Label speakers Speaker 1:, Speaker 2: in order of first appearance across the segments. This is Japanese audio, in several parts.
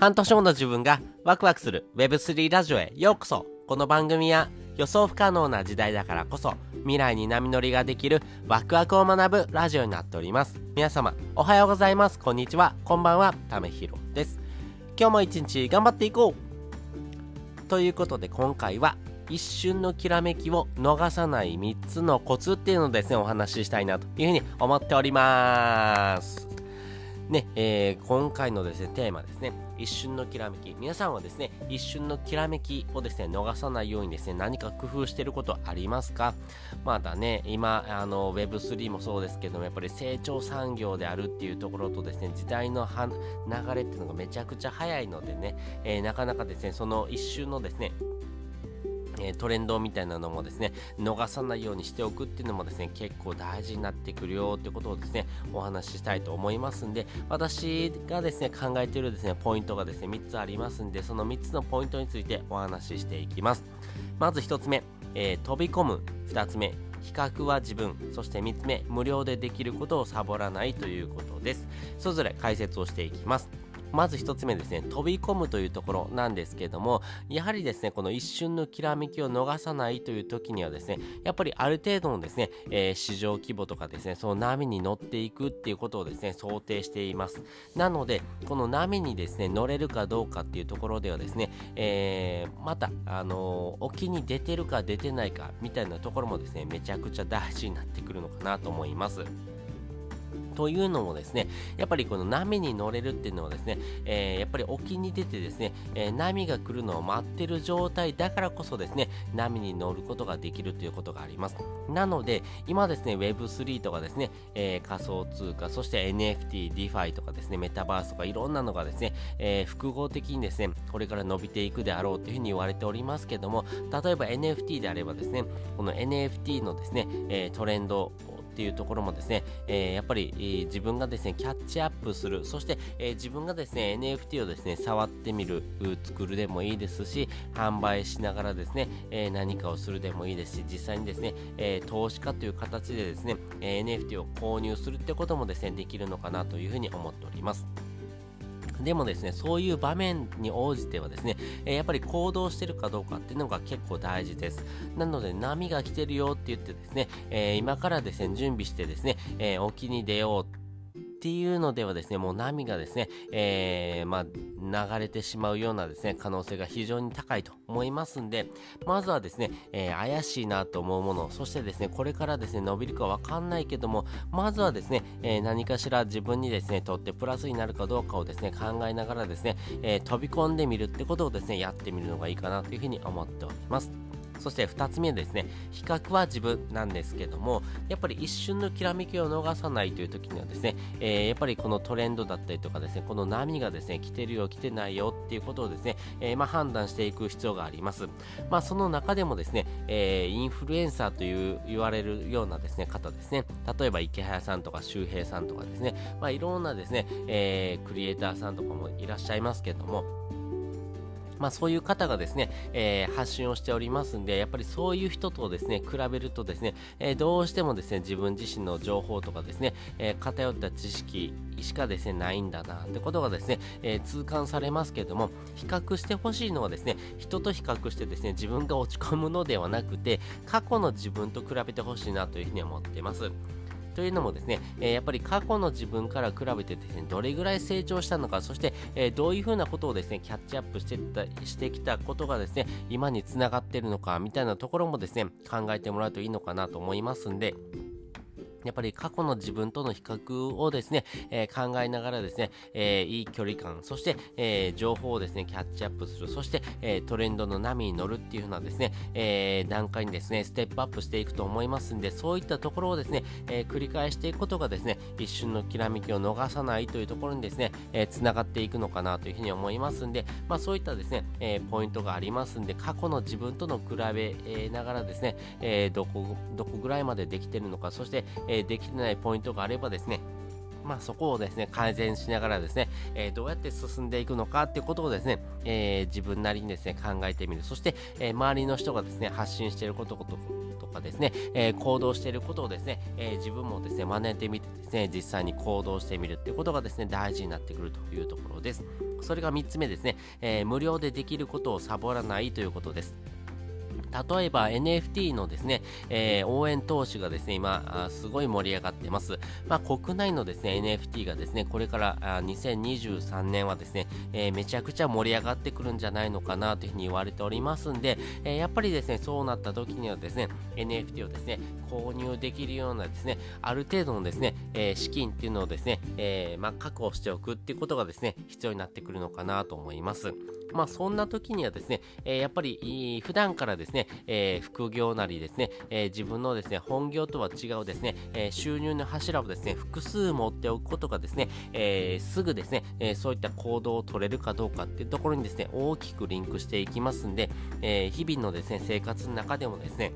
Speaker 1: 半年後の自分がワクワクする Web3 ラジオへようこそ。この番組は予想不可能な時代だからこそ未来に波乗りができるワクワクを学ぶラジオになっております。皆様おはようございます。こんにちは。こんばんはためひろです。今日も一日頑張っていこう。ということで今回は一瞬のきらめきを逃さない3つのコツっていうのをですねお話ししたいなというふうに思っております。ね、えー、今回のですね、テーマですね、一瞬のきらめき。皆さんはですね、一瞬のきらめきをですね、逃さないようにですね、何か工夫してることありますか？まだね、今、あの、Web3 もそうですけども、やっぱり成長産業であるっていうところとですね、時代の流れっていうのがめちゃくちゃ早いのでね、えー、なかなかですね、その一瞬のですね、えトレンドみたいなのもですね逃さないようにしておくっていうのもですね結構大事になってくるよってことをですねお話ししたいと思いますんで私がですね考えているですねポイントがですね3つありますんでその3つのポイントについてお話ししていきます。まず1つ目、えー、飛び込む。2つ目比較は自分。そして3つ目無料でできることをサボらないということです。それぞれ解説をしていきます。まず1つ目ですね、飛び込むというところなんですけども、やはりですね、この一瞬のきらめきを逃さないという時にはですね、やっぱりある程度のですね、えー、市場規模とかですね、その波に乗っていくっていうことをですね、想定しています。なので、この波にですね、乗れるかどうかっていうところではですね、えー、また、あのー、沖に出てるか出てないかみたいなところもですね、めちゃくちゃ大事になってくるのかなと思います。というのもですね、やっぱりこの波に乗れるっていうのはですね、えー、やっぱり沖に出てですね、えー、波が来るのを待ってる状態だからこそですね、波に乗ることができるということがあります。なので、今ですね、Web3 とかですね、えー、仮想通貨、そして NFT、DeFi とかですね、メタバースとかいろんなのがですね、え複合的にですね、これから伸びていくであろうというふうに言われておりますけども、例えば NFT であればですね、この NFT のですね、えトレンドをっていうところもですね、えー、やっぱり、えー、自分がですね、キャッチアップする、そして、えー、自分がですね、NFT をですね、触ってみる、作るでもいいですし、販売しながらですね、え何かをするでもいいですし、実際にですね、え投資家という形でですね、え NFT を購入するってこともですね、できるのかなというふうに思っております。でもですね、そういう場面に応じてはですね、えやっぱり行動してるかどうかっていうのが結構大事です。なので、波が来てるよって言ってですね、え、今からですね、準備してですね、え、沖に出ようってていうのではですね、もう波がですね、えー、まあ、流れてしまうようなですね、可能性が非常に高いと思いますんで、まずはですね、えー、怪しいなと思うもの、そしてですね、これからですね、伸びるかわかんないけども、まずはですね、えー、何かしら自分にですね、とってプラスになるかどうかをですね、考えながらですね、え飛び込んでみるってことをですね、やってみるのがいいかなというふうに思っております。そして2つ目ですね、比較は自分なんですけども、やっぱり一瞬のきらめきを逃さないという時にはですね、えー、やっぱりこのトレンドだったりとかですね、この波がですね、来てるよ、来てないよっていうことをですね、えー、まあ、判断していく必要があります。まあ、その中でもですね、えー、インフルエンサーという言われるようなですね、方ですね、例えば池早さんとか周平さんとかですね、まあ、いろんなですね、えクリエイターさんとかもいらっしゃいますけども、まあ、そういう方がですね、えー、発信をしておりますんで、やっぱりそういう人とですね、比べるとですね、えー、どうしてもですね、自分自身の情報とかですね、えー、偏った知識しかですね、ないんだなってことがですね、え痛感されますけども、比較してほしいのはですね、人と比較してですね、自分が落ち込むのではなくて、過去の自分と比べてほしいなというふうに思っています。というのもですね、え、やっぱり過去の自分から比べてですね、どれぐらい成長したのか、そして、え、どういうふうなことをですね、キャッチアップしてたしてきたことがですね、今につながってるのか、みたいなところもですね、考えてもらうといいのかなと思いますんで、やっぱり過去の自分との比較をですね、えー、考えながらですね、えー、いい距離感、そして、えー、情報をですね、キャッチアップする、そして、えトレンドの波に乗るっていう風なですね、え段階にですね、ステップアップしていくと思いますんで、そういったところをですね、え繰り返していくことがですね、一瞬のきらめきを逃さないというところにですね、えー、繋がっていくのかなというふうに思いますんで、まあそういったですね、えポイントがありますんで、過去の自分との比べながらですね、えどこ、どこぐらいまでできてるのか、そして、えできてないポイントがあればですね、まあ、そこをですね、改善しながらですね、えー、どうやって進んでいくのかっていうことをですね、えー、自分なりにですね、考えてみる。そして、えー、周りの人がですね、発信していることとかですね、え行動していることをですね、え自分もですね、真似てみてですね、実際に行動してみるっていうことがですね、大事になってくるというところです。それが3つ目ですね、え、無料でできることをサボらないということです。例えば NFT のですね、えー、応援投資がですね、今、すごい盛り上がってます。まあ、国内のですね、NFT がですね、これからあ2023年はですね、えー、めちゃくちゃ盛り上がってくるんじゃないのかなというふうに言われておりますんで、えー、やっぱりですね、そうなった時にはですね、NFT をですね、購入できるようなですね、ある程度のですね、え資金っていうのをですね、えまあ、確保しておくっていうことがですね、必要になってくるのかなと思います。まあ、そんな時にはですね、えー、やっぱり普段からですね、えー、副業なりですね、えー、自分のですね、本業とは違うですね、え収入の柱をですね、複数持っておくことがですね、えすぐですね、えそういった行動を取れるかどうかっていうところにですね、大きくリンクしていきますんで、え日々のですね、生活の中でもですね、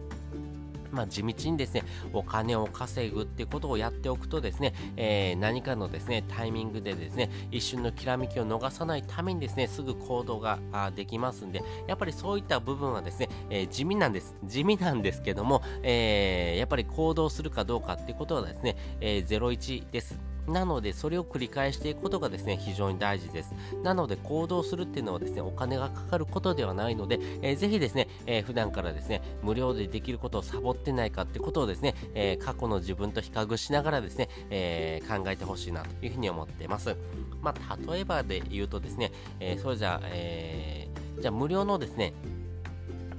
Speaker 1: まあ、地道にですね、お金を稼ぐってことをやっておくとですね、えー、何かのですね、タイミングでですね、一瞬のきらめきを逃さないためにですね、すぐ行動ができますんで、やっぱりそういった部分はですね、えー、地味なんです。地味なんですけども、えー、やっぱり行動するかどうかってことはですね、えー、01です。なので、それを繰り返していくことがですね、非常に大事です。なので、行動するっていうのはですね、お金がかかることではないので、えー、ぜひですね、えー、普段からですね、無料でできることをサボってないかってことをですね、えー、過去の自分と比較しながらですね、えー、考えてほしいなというふうに思っています。まあ、例えばで言うとですね、えー、それじゃあ、えー、じゃあ無料のですね、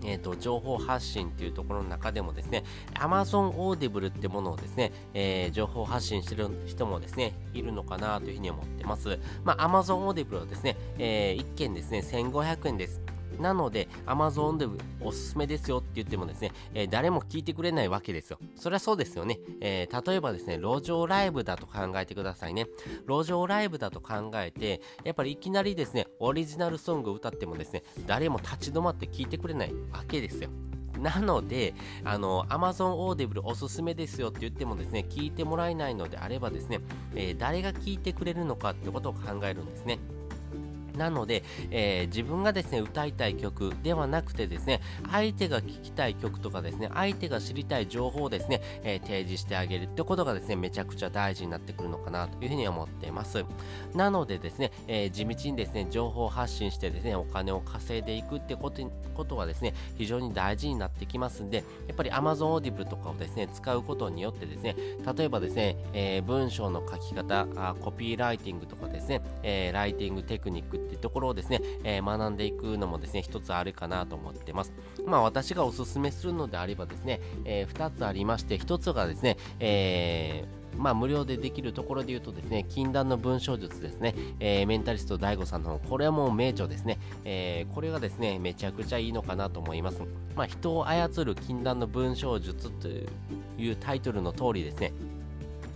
Speaker 1: えーと、情報発信っていうところの中でもですね Amazon Audible ってものをですね、えー、情報発信してる人もですねいるのかなというふうに思ってます。まあ、Amazon Audible はですね、えー、1件ですね1500円です。なので、Amazon でおすすめですよって言ってもですね、えー、誰も聞いてくれないわけですよ。そりゃそうですよね。えー、例えばですね、路上ライブだと考えてくださいね。路上ライブだと考えて、やっぱりいきなりですね、オリジナルソングを歌ってもですね、誰も立ち止まって聞いてくれないわけですよ。なので、あの、Amazon Audible おすすめですよって言ってもですね、聞いてもらえないのであればですね、えー、誰が聞いてくれるのかってことを考えるんですね。なので、えー、自分がですね、歌いたい曲ではなくてですね、相手が聴きたい曲とかですね、相手が知りたい情報をですね、えー、提示してあげるってことがですね、めちゃくちゃ大事になってくるのかなというふうに思っています。なのでですね、えー、地道にですね、情報発信してですね、お金を稼いでいくってことことはですね、非常に大事になってきますんで、やっぱり Amazon Audible とかをですね、使うことによってですね、例えばですね、え文章の書き方あ、コピーライティングとかですね、えライティングテクニックっていうところをですね、えー、学んでいくのもですね、一つあるかなと思ってます。まあ私がおすすめするのであればですね、えー、2つありまして、1つがですね、えーまあ、無料でできるところで言うとですね、禁断の文章術ですね、えー、メンタリスト DAIGO さんのこれはもう名著ですね、えー、これがですね、めちゃくちゃいいのかなと思います。まあ、人を操る禁断の文章術というタイトルの通りですね、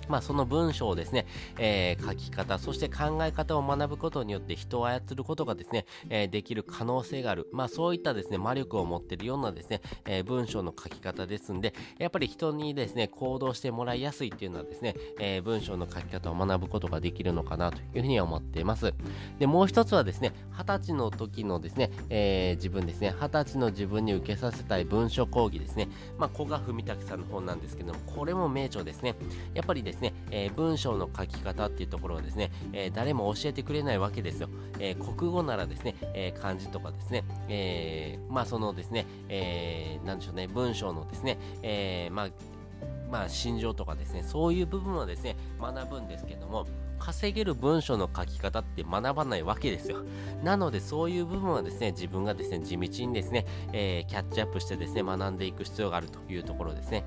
Speaker 1: まあ、その文章をですね、えー、書き方、そして考え方を学ぶことによって人を操ることがですね、えー、できる可能性がある。まあ、そういったですね、魔力を持っているようなですね、えー、文章の書き方ですんで、やっぱり人にですね、行動してもらいやすいっていうのはですね、え文章の書き方を学ぶことができるのかなというふうに思っています。で、もう一つはですね、二十歳の時のですね、え自分ですね、二十歳の自分に受けさせたい文書講義ですね、まあ、古賀文武さんの本なんですけども、これも名著ですね。やっぱりですねですね、えー、文章の書き方っていうところをですね、えー、誰も教えてくれないわけですよ。えー、国語ならですね、え漢字とかですね、えまあそのですね、えー、でしょうね、文章のですね、えまあまあ、心情とかですね、そういう部分はですね、学ぶんですけども、稼げる文章の書き方って学ばないわけですよ。なので、そういう部分はですね、自分がですね、地道にですね、えー、キャッチアップしてですね、学んでいく必要があるというところですね。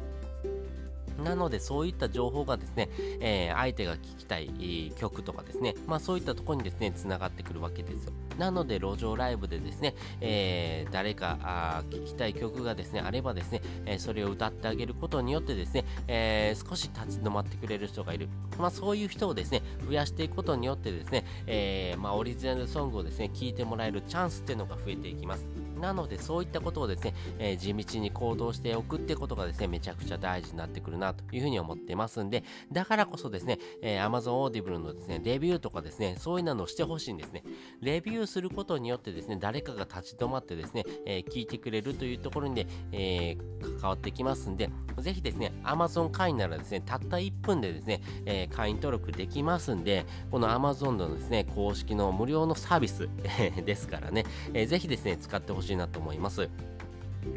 Speaker 1: なのでそういった情報がですね、えー、相手が聞きたい曲とかですね、まあそういったところにですね、つながってくるわけですよ。なので路上ライブでですね、えー、誰かあ聞きたい曲がですね、あればですね、えー、それを歌ってあげることによってですね、えー、少し立ち止まってくれる人がいる。まあそういう人をですね、増やしていくことによってですね、えまあオリジナルソングをですね、聴いてもらえるチャンスっていうのが増えていきます。なのでそういったことをですね、え地道に行動しておくってことがですね、めちゃくちゃ大事になってくるなというふうに思ってますんで、だからこそですね、えー、Amazon Audible のですね、レビューとかですね、そういうのをしてほしいんですね。レビューすることによってですね、誰かが立ち止まってですね、えー、聞いてくれるというところに、ね、え、関わってきますんで、ぜひですね、Amazon 会員ならですね、たった1分でですね、えー、会員登録できますんで、この Amazon のですね、公式の無料のサービス ですからね、えー、ぜひですね、使ってほしいなと思います。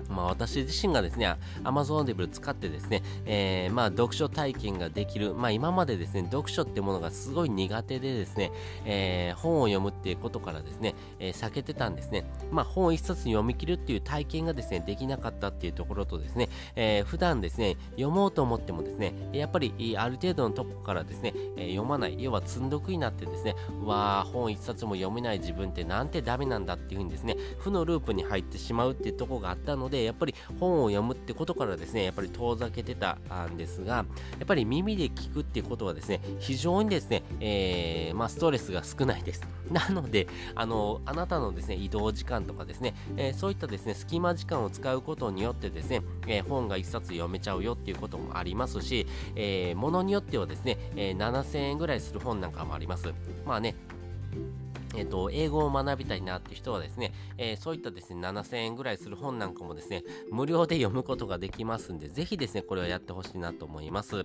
Speaker 1: まあ、私自身がですね、Amazon Audible 使ってですね、えー、まあ、読書体験ができる、まあ、今までですね、読書ってものがすごい苦手でですね、えー、本を読むっていうことからですね、えー、避けてたんですね。まあ、本一冊読み切るっていう体験がですね、できなかったっていうところとですね、えー、普段ですね、読もうと思ってもですね、やっぱりある程度のとこからですね、え読まない、要は積んどくになってですね、うわー、本一冊も読めない自分ってなんてダメなんだっていうふうにですね、負のループに入ってしまうっていうところがあったので、やっぱり本を読むってことからですね、やっぱり遠ざけてたんですが、やっぱり耳で聞くっていうことはですね、非常にですね、えー、まあ、ストレスが少ないです。なので、あの、あなたのですね、移動時間とかですね、えー、そういったですね、隙間時間を使うことによってですね、えー、本が1冊読めちゃうよっていうこともありますし、えー、ものによってはですね、え7000円ぐらいする本なんかもあります。まあね、えっ、と、英語を学びたいなっていう人はですね、えー、そういったですね、7000円ぐらいする本なんかもですね、無料で読むことができますんで、ぜひですね、これをやってほしいなと思います。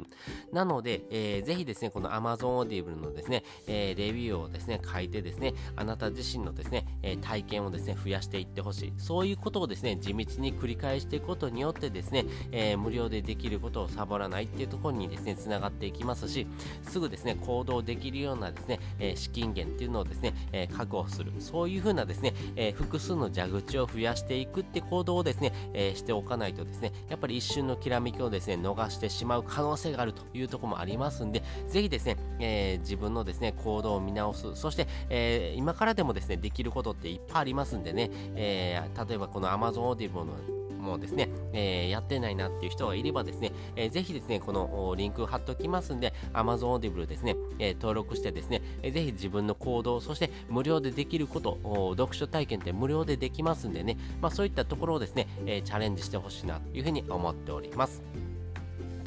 Speaker 1: なので、えー、ぜひですね、この Amazon Audible のですね、えレビューをですね、書いてですね、あなた自身のですね、え体験をですね、増やしていってほしい。そういうことをですね、地道に繰り返していくことによってですね、え無料でできることをサボらないっていうところにですね、つながっていきますし、すぐですね、行動できるようなですね、え資金源っていうのをですね、ええ確保する。そういう風なですね、えー、複数の蛇口を増やしていくって行動をですね、えー、しておかないとですねやっぱり一瞬のきらめきをですね逃してしまう可能性があるというところもありますんでぜひですね、え、自分のですね行動を見直す。そして、え今からでもですねできることっていっぱいありますんでね、え例えばこの Amazon Audible のもですね、えー、やってないなっていう人がいればですね、えー、ぜひですね、このリンク貼っておきますんで、Amazon Audible ですね、えー、登録してですね、えー、ぜひ自分の行動、そして無料でできること、読書体験って無料でできますんでね、まあそういったところをですね、え、チャレンジしてほしいなというふうに思っております。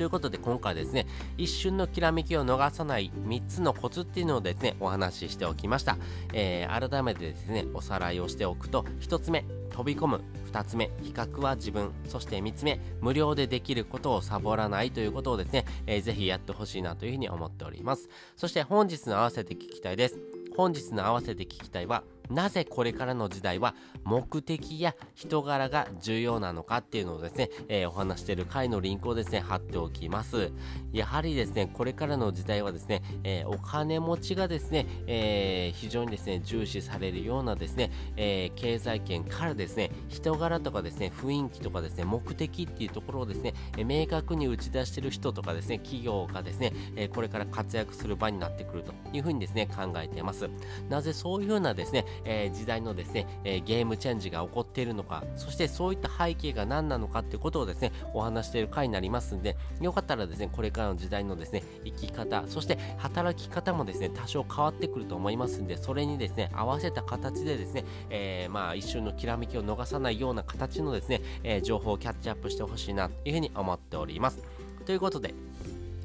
Speaker 1: ということで今回ですね、一瞬のきらめきを逃さない3つのコツっていうのをですね、お話ししておきました。えー、改めてですね、おさらいをしておくと、1つ目、飛び込む。2つ目比較は自分。そして3つ目無料でできることをサボらないということをですね、えー、ぜひやってほしいなというふうに思っております。そして本日の合わせて聞きたいです。本日の合わせて聞きたいはなぜこれからの時代は目的や人柄が重要なのかっていうのをですね、えー、お話している回のリンクをですね、貼っておきます。やはりですね、これからの時代はですね、えー、お金持ちがですね、えー、非常にですね、重視されるようなですね、え経済圏からですね、人柄とかですね、雰囲気とかですね、目的っていうところをですね、え明確に打ち出してる人とかですね、企業がですね、えこれから活躍する場になってくるというふうにですね、考えています。なぜそういうふうなですね、えー、時代のですね、えー、ゲームチェンジが起こっているのか、そしてそういった背景が何なのかっていうことをですね、お話している回になりますんで、よかったらですね、これからの時代のですね、生き方、そして働き方もですね、多少変わってくると思いますんで、それにですね、合わせた形でですね、えー、まあ一瞬のきらめきを逃さないような形のですね、え、情報をキャッチアップしてほしいなというふうに思っております。ということで、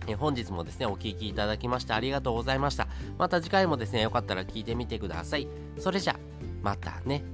Speaker 1: え本日もですね、お聴きいただきましてありがとうございました。また次回もですね、よかったら聞いてみてください。それじゃ、またね。